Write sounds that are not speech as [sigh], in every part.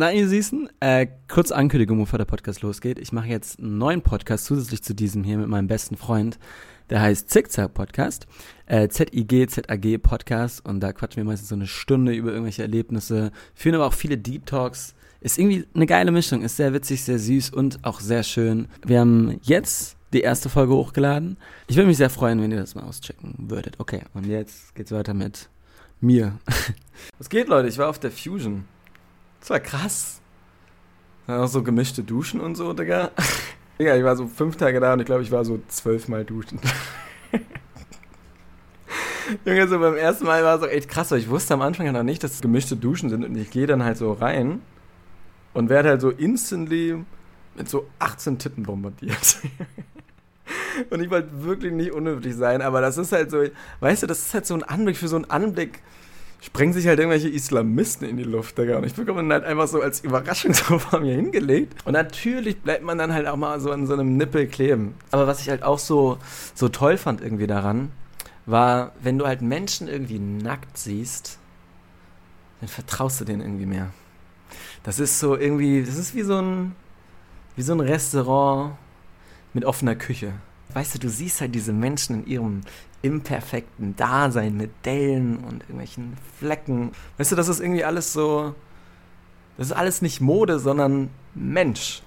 Na, ihr Süßen, äh, kurze Ankündigung, bevor der Podcast losgeht. Ich mache jetzt einen neuen Podcast zusätzlich zu diesem hier mit meinem besten Freund. Der heißt Zickzack Podcast. Äh, Z-I-G-Z-A-G Podcast. Und da quatschen wir meistens so eine Stunde über irgendwelche Erlebnisse. Führen aber auch viele Deep Talks. Ist irgendwie eine geile Mischung. Ist sehr witzig, sehr süß und auch sehr schön. Wir haben jetzt die erste Folge hochgeladen. Ich würde mich sehr freuen, wenn ihr das mal auschecken würdet. Okay, und jetzt geht's weiter mit mir. [laughs] Was geht, Leute? Ich war auf der Fusion. Das war krass. Dann auch so gemischte Duschen und so, Digga. [laughs] Digga, ich war so fünf Tage da und ich glaube, ich war so zwölfmal duschen. [laughs] Junge, so beim ersten Mal war es auch echt krass, weil ich wusste am Anfang ja noch nicht, dass es gemischte Duschen sind und ich gehe dann halt so rein und werde halt so instantly mit so 18 Titten bombardiert. [laughs] und ich wollte wirklich nicht unhöflich sein, aber das ist halt so, weißt du, das ist halt so ein Anblick für so einen Anblick sprengen sich halt irgendwelche Islamisten in die Luft, Digga. Und ich bekomme dann halt einfach so als Überraschung [laughs] so vor mir hingelegt. Und natürlich bleibt man dann halt auch mal so an so einem Nippel kleben. Aber was ich halt auch so, so toll fand irgendwie daran, war, wenn du halt Menschen irgendwie nackt siehst, dann vertraust du denen irgendwie mehr. Das ist so irgendwie, das ist wie so ein, wie so ein Restaurant mit offener Küche. Weißt du, du siehst halt diese Menschen in ihrem imperfekten Dasein mit Dellen und irgendwelchen Flecken. Weißt du, das ist irgendwie alles so. Das ist alles nicht Mode, sondern Mensch.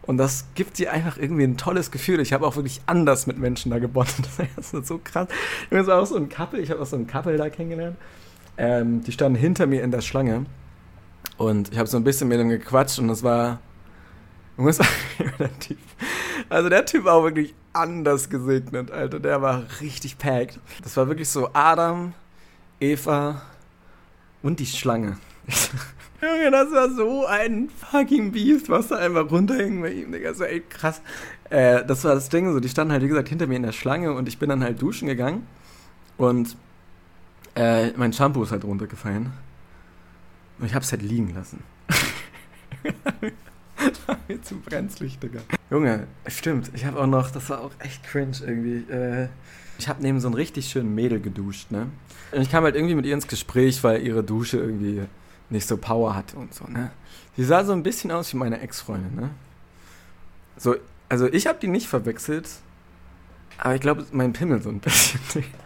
Und das gibt dir einfach irgendwie ein tolles Gefühl. Ich habe auch wirklich anders mit Menschen da gebondet. [laughs] Das ist so krass. Ich war auch so ein Couple, ich habe auch so ein Couple da kennengelernt. Ähm, die standen hinter mir in der Schlange. Und ich habe so ein bisschen mit dem gequatscht und das war. der [laughs] typ, also der Typ war auch wirklich anders gesegnet, Alter. Der war richtig packed. Das war wirklich so Adam, Eva und die Schlange. [laughs] Junge, das war so ein fucking Beast, was da einfach runterhing bei ihm, Digga. Das war echt krass. Äh, das war das Ding, so, die standen halt, wie gesagt, hinter mir in der Schlange und ich bin dann halt duschen gegangen und äh, mein Shampoo ist halt runtergefallen. Und ich hab's halt liegen lassen. [laughs] [laughs] mir zu brenzlig, Digga. Junge, stimmt. Ich habe auch noch, das war auch echt cringe irgendwie. Äh, ich habe neben so einem richtig schönen Mädel geduscht, ne? Und ich kam halt irgendwie mit ihr ins Gespräch, weil ihre Dusche irgendwie nicht so Power hatte und so, ne? Sie sah so ein bisschen aus wie meine Ex-Freundin, ne? So, also ich habe die nicht verwechselt, aber ich glaube, mein Pimmel so ein bisschen. [laughs]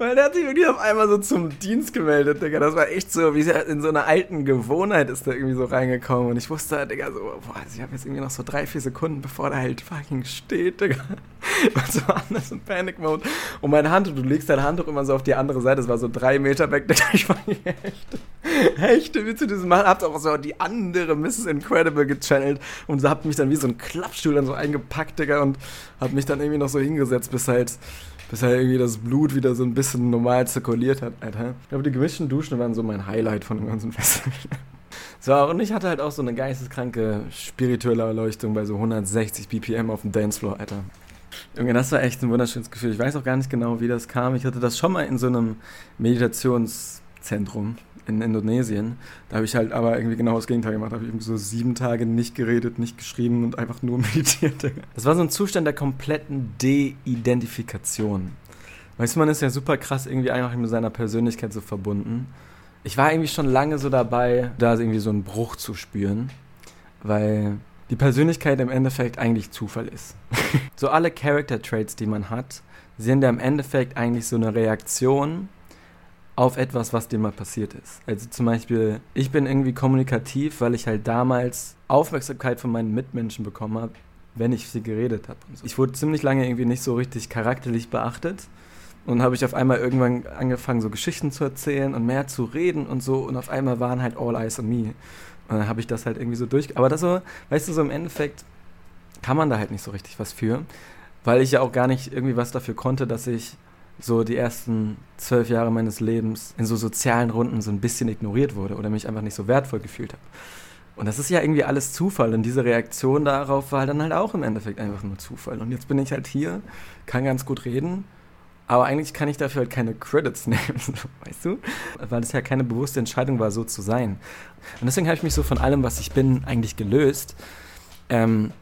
Weil der hat sich wirklich auf einmal so zum Dienst gemeldet, Digga. Das war echt so, wie in so einer alten Gewohnheit ist der irgendwie so reingekommen. Und ich wusste, Digga, so, boah, also ich habe jetzt irgendwie noch so drei, vier Sekunden, bevor der halt fucking steht, Digga. [laughs] War so anders in Panic-Mode. Und meine Handtuch, du legst dein Handtuch immer so auf die andere Seite, das war so drei Meter weg, Digga. Ich war Hechte. Hechte, wie zu diesem machen? Habt auch so die andere Mrs. Incredible gechannelt. Und so habt mich dann wie so ein Klappstuhl dann so eingepackt, Digga. Und hab mich dann irgendwie noch so hingesetzt, bis halt bis halt irgendwie das Blut wieder so ein bisschen normal zirkuliert hat, Alter. Ich glaube, die gemischten Duschen waren so mein Highlight von dem ganzen [laughs] Festival. So, und ich hatte halt auch so eine geisteskranke spirituelle Erleuchtung bei so 160 BPM auf dem Dancefloor, Alter. Junge, das war echt ein wunderschönes Gefühl. Ich weiß auch gar nicht genau, wie das kam. Ich hatte das schon mal in so einem Meditationszentrum in Indonesien. Da habe ich halt aber irgendwie genau das Gegenteil gemacht. Da habe ich so sieben Tage nicht geredet, nicht geschrieben und einfach nur [laughs] meditiert. Das war so ein Zustand der kompletten De-Identifikation. Weißt du, man ist ja super krass irgendwie einfach mit seiner Persönlichkeit so verbunden. Ich war irgendwie schon lange so dabei, da irgendwie so einen Bruch zu spüren, weil die Persönlichkeit im Endeffekt eigentlich Zufall ist. [laughs] so alle Character Traits, die man hat, sind ja im Endeffekt eigentlich so eine Reaktion auf etwas, was dir mal passiert ist. Also zum Beispiel, ich bin irgendwie kommunikativ, weil ich halt damals Aufmerksamkeit von meinen Mitmenschen bekommen habe, wenn ich sie geredet habe. So. Ich wurde ziemlich lange irgendwie nicht so richtig charakterlich beachtet. Und habe ich auf einmal irgendwann angefangen, so Geschichten zu erzählen und mehr zu reden und so. Und auf einmal waren halt all eyes on me. Und dann habe ich das halt irgendwie so durch. Aber das so, weißt du, so im Endeffekt kann man da halt nicht so richtig was für. Weil ich ja auch gar nicht irgendwie was dafür konnte, dass ich so die ersten zwölf Jahre meines Lebens in so sozialen Runden so ein bisschen ignoriert wurde oder mich einfach nicht so wertvoll gefühlt habe. Und das ist ja irgendwie alles Zufall und diese Reaktion darauf war dann halt auch im Endeffekt einfach nur Zufall. Und jetzt bin ich halt hier, kann ganz gut reden, aber eigentlich kann ich dafür halt keine Credits [laughs] nehmen, weißt du? Weil es ja keine bewusste Entscheidung war, so zu sein. Und deswegen habe ich mich so von allem, was ich bin, eigentlich gelöst. Ähm,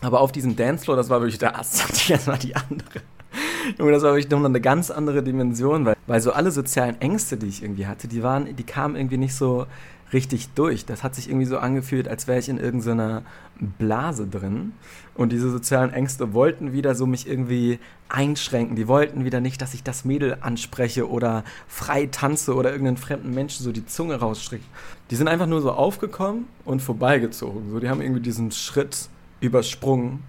aber auf diesem Dancefloor, das war wirklich der Ast, [laughs] das war die andere. Junge, das war wirklich noch eine ganz andere Dimension, weil, weil so alle sozialen Ängste, die ich irgendwie hatte, die waren, die kamen irgendwie nicht so richtig durch. Das hat sich irgendwie so angefühlt, als wäre ich in irgendeiner Blase drin. Und diese sozialen Ängste wollten wieder so mich irgendwie einschränken. Die wollten wieder nicht, dass ich das Mädel anspreche oder frei tanze oder irgendeinen fremden Menschen so die Zunge rausstricke. Die sind einfach nur so aufgekommen und vorbeigezogen. So, die haben irgendwie diesen Schritt übersprungen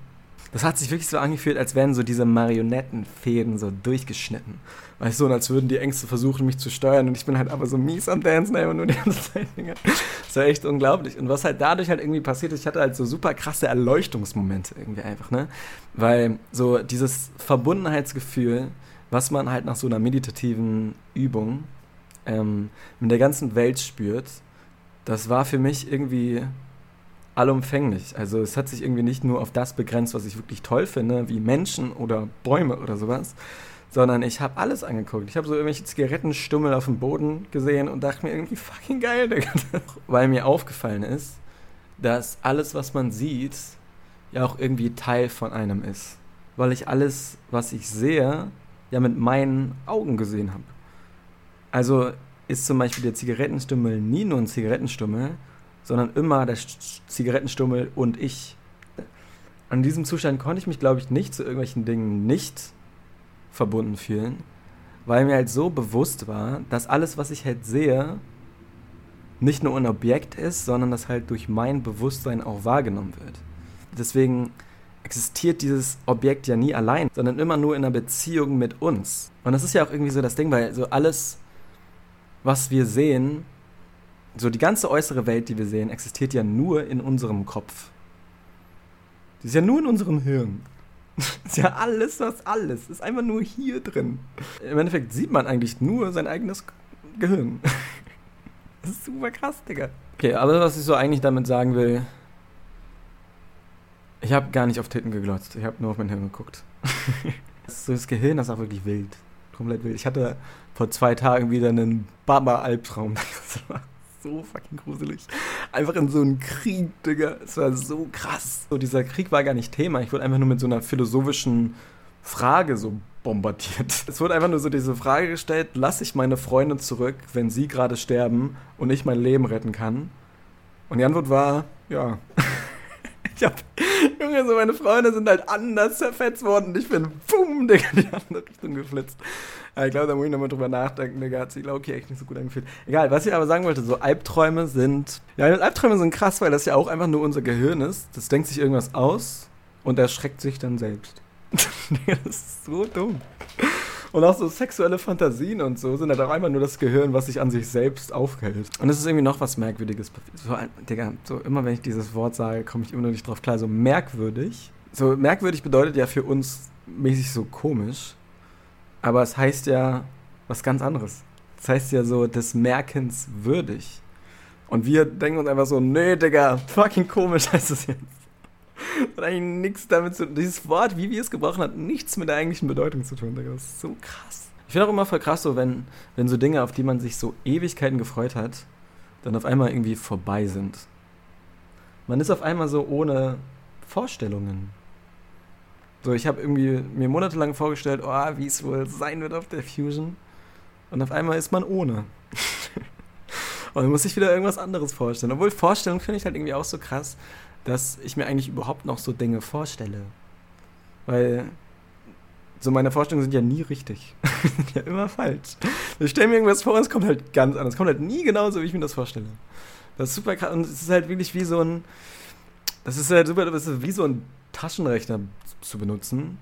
das hat sich wirklich so angefühlt, als wären so diese Marionettenfäden so durchgeschnitten. Weißt du, und als würden die Ängste versuchen, mich zu steuern und ich bin halt aber so mies am Dancen, immer nur die ganze Zeit. Das war echt unglaublich. Und was halt dadurch halt irgendwie passiert ist, ich hatte halt so super krasse Erleuchtungsmomente irgendwie einfach, ne? Weil so dieses Verbundenheitsgefühl, was man halt nach so einer meditativen Übung ähm, mit der ganzen Welt spürt, das war für mich irgendwie allumfänglich. Also es hat sich irgendwie nicht nur auf das begrenzt, was ich wirklich toll finde, wie Menschen oder Bäume oder sowas, sondern ich habe alles angeguckt. Ich habe so irgendwelche Zigarettenstummel auf dem Boden gesehen und dachte mir irgendwie [laughs] fucking geil, Digga. Weil mir aufgefallen ist, dass alles, was man sieht, ja auch irgendwie Teil von einem ist. Weil ich alles, was ich sehe, ja mit meinen Augen gesehen habe. Also ist zum Beispiel der Zigarettenstummel nie nur ein Zigarettenstummel, sondern immer der Zigarettenstummel und ich. An diesem Zustand konnte ich mich, glaube ich, nicht zu irgendwelchen Dingen nicht verbunden fühlen, weil mir halt so bewusst war, dass alles, was ich halt sehe, nicht nur ein Objekt ist, sondern dass halt durch mein Bewusstsein auch wahrgenommen wird. Deswegen existiert dieses Objekt ja nie allein, sondern immer nur in einer Beziehung mit uns. Und das ist ja auch irgendwie so das Ding, weil so alles, was wir sehen, so die ganze äußere Welt, die wir sehen, existiert ja nur in unserem Kopf. Die ist ja nur in unserem Hirn. [laughs] ist ja alles, was alles. Ist einfach nur hier drin. Im Endeffekt sieht man eigentlich nur sein eigenes Gehirn. [laughs] das ist super krass, Digga. Okay, aber was ich so eigentlich damit sagen will, ich habe gar nicht auf Titten geglotzt. Ich habe nur auf mein Hirn geguckt. [laughs] so das Gehirn ist auch wirklich wild. Komplett wild. Ich hatte vor zwei Tagen wieder einen Baba-Albtraum. So fucking gruselig. Einfach in so einen Krieg, Digga. Es war so krass. So, dieser Krieg war gar nicht Thema. Ich wurde einfach nur mit so einer philosophischen Frage so bombardiert. [laughs] Es wurde einfach nur so diese Frage gestellt, lasse ich meine Freunde zurück, wenn sie gerade sterben und ich mein Leben retten kann? Und die Antwort war, ja. [laughs] ich hab, Junge, so meine Freunde sind halt anders zerfetzt worden ich bin, bumm, Digga, in die andere Richtung geflitzt. ich glaube, da muss ich nochmal drüber nachdenken, Digga, hat sich, glaube ich, echt nicht so gut angefühlt. Egal, was ich aber sagen wollte, so Albträume sind, ja, Albträume sind krass, weil das ja auch einfach nur unser Gehirn ist. Das denkt sich irgendwas aus und erschreckt sich dann selbst. [laughs] das ist so dumm. Und auch so sexuelle Fantasien und so sind halt auch einfach nur das Gehirn, was sich an sich selbst aufhält. Und es ist irgendwie noch was Merkwürdiges. So, Digga, so immer wenn ich dieses Wort sage, komme ich immer noch nicht drauf klar. So merkwürdig. So merkwürdig bedeutet ja für uns mäßig so komisch. Aber es heißt ja was ganz anderes. Das heißt ja so des Merkens würdig. Und wir denken uns einfach so, nee, Digga, fucking komisch [laughs] heißt das jetzt. Hat eigentlich nichts damit zu tun. Dieses Wort, wie wir es gebrochen hat, nichts mit der eigentlichen Bedeutung zu tun. Das ist so krass. Ich finde auch immer voll krass, so wenn, wenn so Dinge, auf die man sich so Ewigkeiten gefreut hat, dann auf einmal irgendwie vorbei sind. Man ist auf einmal so ohne Vorstellungen. So, ich habe irgendwie mir monatelang vorgestellt, oh, wie es wohl sein wird auf der Fusion. Und auf einmal ist man ohne. [laughs] Und dann muss ich wieder irgendwas anderes vorstellen. Obwohl Vorstellung finde ich halt irgendwie auch so krass, dass ich mir eigentlich überhaupt noch so Dinge vorstelle. Weil so meine Vorstellungen sind ja nie richtig. [laughs] sind ja immer falsch. Ich stelle mir irgendwas vor und es kommt halt ganz anders. Es kommt halt nie genauso, wie ich mir das vorstelle. Das ist super krass. Und es ist halt wirklich wie so ein. Das ist halt super, das ist wie so ein Taschenrechner zu benutzen,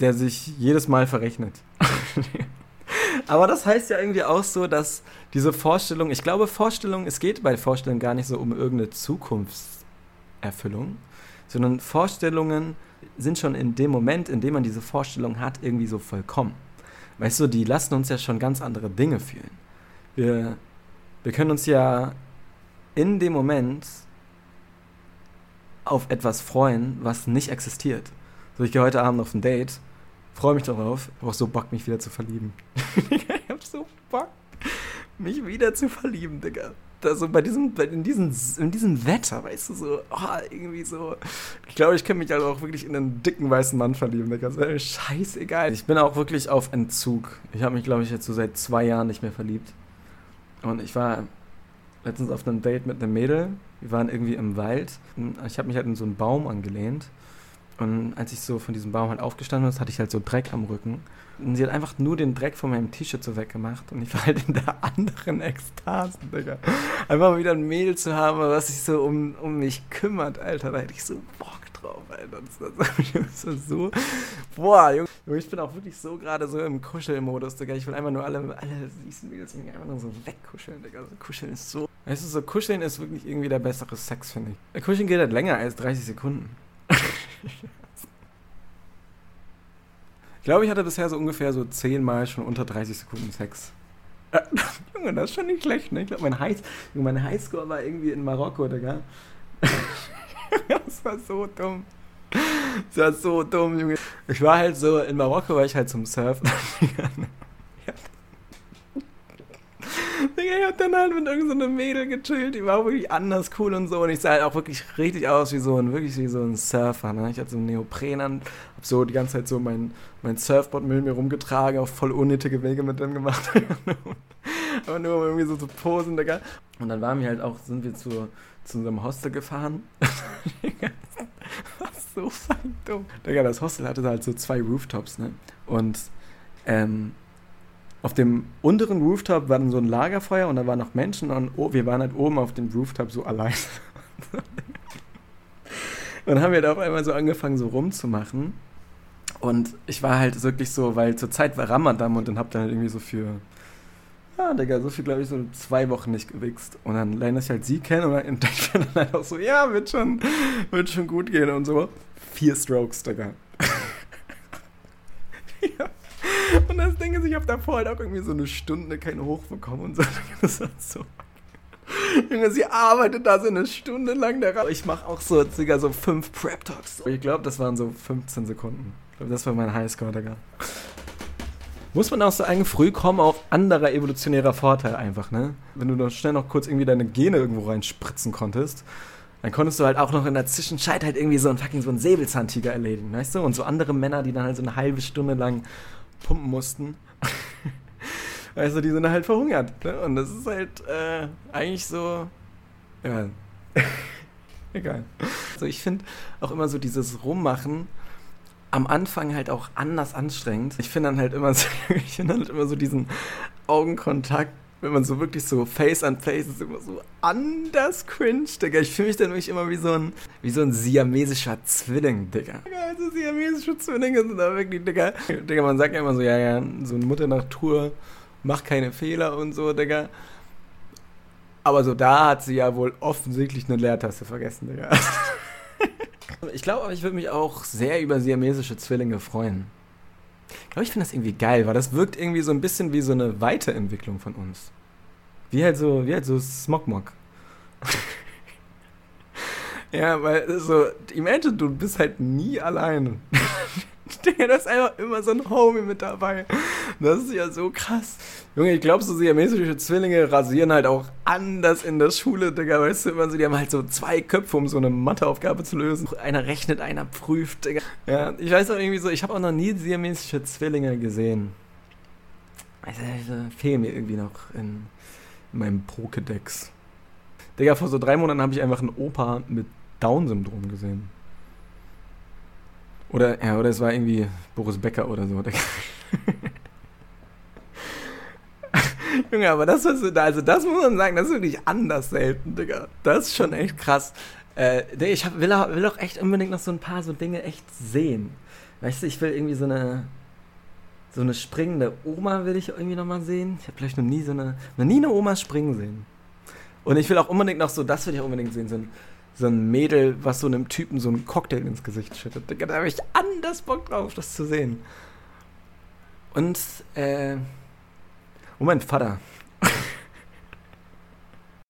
der sich jedes Mal verrechnet. [laughs] Aber das heißt ja irgendwie auch so, dass diese Vorstellung, ich glaube, Vorstellung, es geht bei Vorstellungen gar nicht so um irgendeine Zukunfts- Erfüllung, sondern Vorstellungen sind schon in dem Moment, in dem man diese Vorstellung hat, irgendwie so vollkommen. Weißt du, die lassen uns ja schon ganz andere Dinge fühlen. Wir, wir können uns ja in dem Moment auf etwas freuen, was nicht existiert. So, ich gehe heute Abend auf ein Date, freue mich darauf, habe auch so Bock, mich wieder zu verlieben. [laughs] ich hab so Bock, mich wieder zu verlieben, Digga. Da so bei diesem, in diesem, in diesem Wetter, weißt du, so, oh, irgendwie so. Ich glaube, ich kann mich also auch wirklich in einen dicken weißen Mann verlieben, Digga. Mir scheißegal. Ich bin auch wirklich auf Entzug. Ich habe mich, glaube ich, jetzt so seit zwei Jahren nicht mehr verliebt. Und ich war letztens auf einem Date mit einem Mädel. Wir waren irgendwie im Wald. Ich habe mich halt in so einen Baum angelehnt. Und als ich so von diesem Baum halt aufgestanden bin, hatte ich halt so Dreck am Rücken. Und sie hat einfach nur den Dreck von meinem T-Shirt so weggemacht. Und ich war halt in der [laughs] anderen Ekstase, Digga. Einfach wieder ein Mädel zu haben, was sich so um, um mich kümmert, Alter. Da hätte ich so Bock drauf, Alter. Das war so. [laughs] Boah, Junge. Ich bin auch wirklich so gerade so im Kuschelmodus, Digga. Ich will einfach nur alle, alle süßen Mädels einfach nur so wegkuscheln, Digga. So kuscheln ist so. Weißt du, so kuscheln ist wirklich irgendwie der bessere Sex, finde ich. Kuscheln geht halt länger als 30 Sekunden. Ich glaube, ich hatte bisher so ungefähr so zehnmal schon unter 30 Sekunden Sex. Äh, [laughs] Junge, das ist schon nicht schlecht, ne? Ich glaube, mein, High, mein Highscore war irgendwie in Marokko, Digga. [laughs] das war so dumm. Das war so dumm, Junge. Ich war halt so, in Marokko war ich halt zum Surfen. [laughs] Digga, ich hab dann halt mit irgendeiner so Mädel gechillt, die war wirklich anders cool und so. Und ich sah halt auch wirklich richtig aus wie so ein, wirklich wie so ein Surfer. Ne? Ich hatte so einen Neopren an, hab so die ganze Zeit so mein, mein Surfboard mit mir rumgetragen, auch voll unnötige Wege mit dem gemacht. [laughs] Aber nur um irgendwie so zu posen, Digga. Und dann waren wir halt auch, sind wir zu, zu unserem Hostel gefahren. [laughs] So fein dumm. Digga, das Hostel hatte halt so zwei Rooftops, ne? Und, ähm, auf dem unteren Rooftop war dann so ein Lagerfeuer und da waren noch Menschen und oh, wir waren halt oben auf dem Rooftop so allein. [laughs] dann haben wir da auf einmal so angefangen, so rumzumachen. Und ich war halt wirklich so, weil zur Zeit war Ramadan und dann hab dann halt irgendwie so für, ja, Digga, so viel, glaube ich, so zwei Wochen nicht gewichst. Und dann lerne ich halt sie kennen und dann [laughs] entdecke ich dann halt auch so, ja, wird schon, wird schon gut gehen und so. Vier Strokes, Digga. ja. Und das Ding ist, ich habe davor halt auch irgendwie so eine Stunde keinen Hoch bekommen und so. [laughs] Das war so. Junge, sie arbeitet da so eine Stunde lang daran. Ich mache auch so, Digga, so fünf Prep-Talks. Ich glaube, das waren so 15 Sekunden. Ich glaube, das war mein Highscore, Digga. Muss man auch sagen, früh kommen auch anderer evolutionärer Vorteil einfach, ne? Wenn du noch schnell noch kurz irgendwie deine Gene irgendwo reinspritzen konntest, dann konntest du halt auch noch in der Zwischenzeit halt irgendwie so einen fucking so einen Säbelzahntiger erledigen, weißt du? Und so andere Männer, die dann halt so eine halbe Stunde lang pumpen mussten. [laughs] also die sind halt verhungert. Ne? Und das ist halt äh, eigentlich so. Ja. [laughs] Egal. Also ich finde auch immer so dieses Rummachen am Anfang halt auch anders anstrengend. Ich finde dann halt so, [laughs] ich finde halt immer so diesen Augenkontakt wenn man so wirklich so Face an Face ist, immer so anders cringe, Digga. Ich fühle mich dann wirklich immer wie so ein, wie so ein siamesischer Zwilling, Digga. Also siamesische Zwillinge sind da wirklich, Digga. Digga, man sagt ja immer so, ja, ja, so eine Mutter Natur macht keine Fehler und so, Digga. Aber so da hat sie ja wohl offensichtlich eine Leertaste vergessen, Digga. [laughs] ich glaube, ich würde mich auch sehr über siamesische Zwillinge freuen. Ich glaube, ich finde das irgendwie geil, weil das wirkt irgendwie so ein bisschen wie so eine Weiterentwicklung von uns. Wie halt so, wie halt so Smogmog. [laughs] ja, weil so, imagine, du bist halt nie allein. [laughs] [laughs] Digga, da ist einfach immer so ein Homie mit dabei. Das ist ja so krass. Junge, ich glaube, so siamesische Zwillinge rasieren halt auch anders in der Schule, Digga. Weißt du, immer so, die haben halt so zwei Köpfe, um so eine Matheaufgabe zu lösen. Einer rechnet, einer prüft, Digga. Ja, ich weiß auch irgendwie so, ich habe auch noch nie siamesische Zwillinge gesehen. Also, also fehlen mir irgendwie noch in, in meinem Pokédex. Digga, vor so drei Monaten habe ich einfach einen Opa mit Down-Syndrom gesehen. Oder, ja, oder es war irgendwie Boris Becker oder so. [laughs] Junge, aber das, was du da, also das muss man sagen, das ist wirklich anders selten, Digga. Das ist schon echt krass. Äh, ich hab, will, auch, will auch echt unbedingt noch so ein paar so Dinge echt sehen. Weißt du, ich will irgendwie so eine so eine springende Oma will ich irgendwie noch mal sehen. Ich habe vielleicht noch nie so eine noch nie eine Oma springen sehen. Und ich will auch unbedingt noch so, das will ich auch unbedingt sehen, so ein so ein Mädel, was so einem Typen so einen Cocktail ins Gesicht schüttet. Da habe ich anders Bock drauf, das zu sehen. Und, äh, und mein Vater.